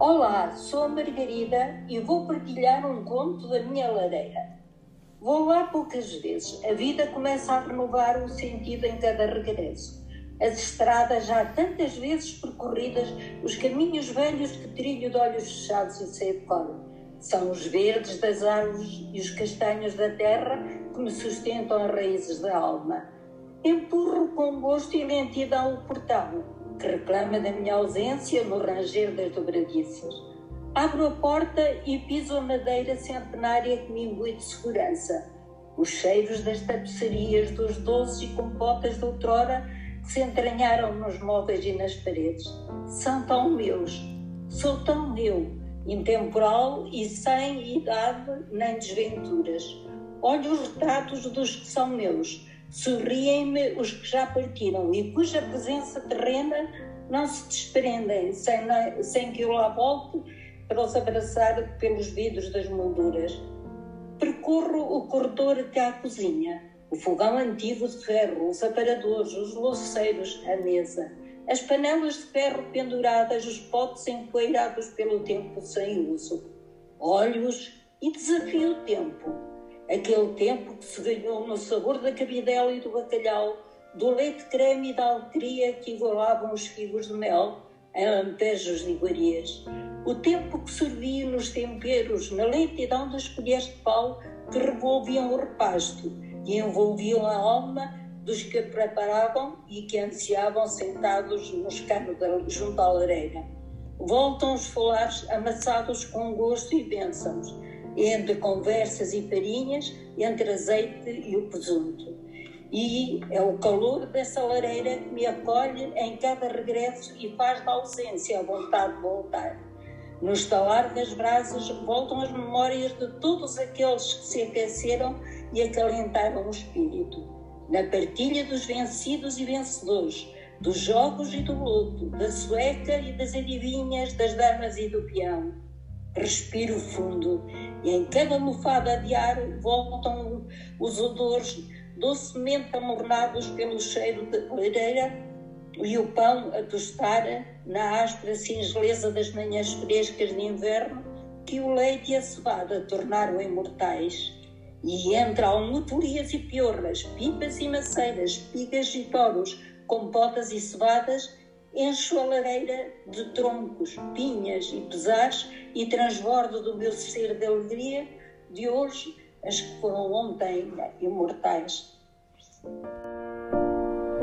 Olá, sou a Margarida e vou partilhar um conto da minha lareira. Vou lá poucas vezes, a vida começa a renovar o sentido em cada regresso. As estradas já tantas vezes percorridas, os caminhos velhos que trilho de olhos fechados e sei de cor. São os verdes das árvores e os castanhos da terra que me sustentam as raízes da alma. Empurro com gosto e lentidão o portão, que reclama da minha ausência no ranger das dobradiças. Abro a porta e piso a madeira centenária que me imbui de segurança. Os cheiros das tapeçarias, dos doces e compotas de outrora que se entranharam nos móveis e nas paredes. São tão meus, sou tão eu, intemporal e sem idade nem desventuras. Olho os retratos dos que são meus, Sorriem-me os que já partiram e cuja presença terrena não se desprendem sem, sem que eu lá volte para os abraçar pelos vidros das molduras. Percorro o corredor até à cozinha, o fogão antigo de ferro, os aparadores, os louceiros, a mesa, as panelas de ferro penduradas, os potes empoeirados pelo tempo sem uso. Olho-os e desafio o tempo aquele tempo que se ganhou no sabor da cabidela e do bacalhau, do leite creme e da alegria que igualavam os figos de mel em lampejos de iguarias. O tempo que servia nos temperos, na lentidão das colheres de pau que revolviam o repasto e envolviam a alma dos que preparavam e que ansiavam sentados nos canos junto à lareira. Voltam os folares amassados com gosto e bênçãos entre conversas e farinhas, entre azeite e o presunto. E é o calor dessa lareira que me acolhe em cada regresso e faz da ausência a vontade de voltar. No estalar das brasas voltam as memórias de todos aqueles que se aqueceram e acalentaram o espírito. Na partilha dos vencidos e vencedores, dos jogos e do luto, da sueca e das adivinhas, das damas e do peão respiro fundo e em cada almofada de ar voltam os odores docemente amornados pelo cheiro de lareira e o pão a tostar na áspera singeleza das manhãs frescas de inverno que o leite e a cevada tornaram imortais. E entre almotorias e piorras, pipas e maceiras, pigas e toros, compotas e cevadas, encho a lareira de troncos, pinhas e pesares e transbordo do meu ser de alegria de hoje as que foram ontem imortais.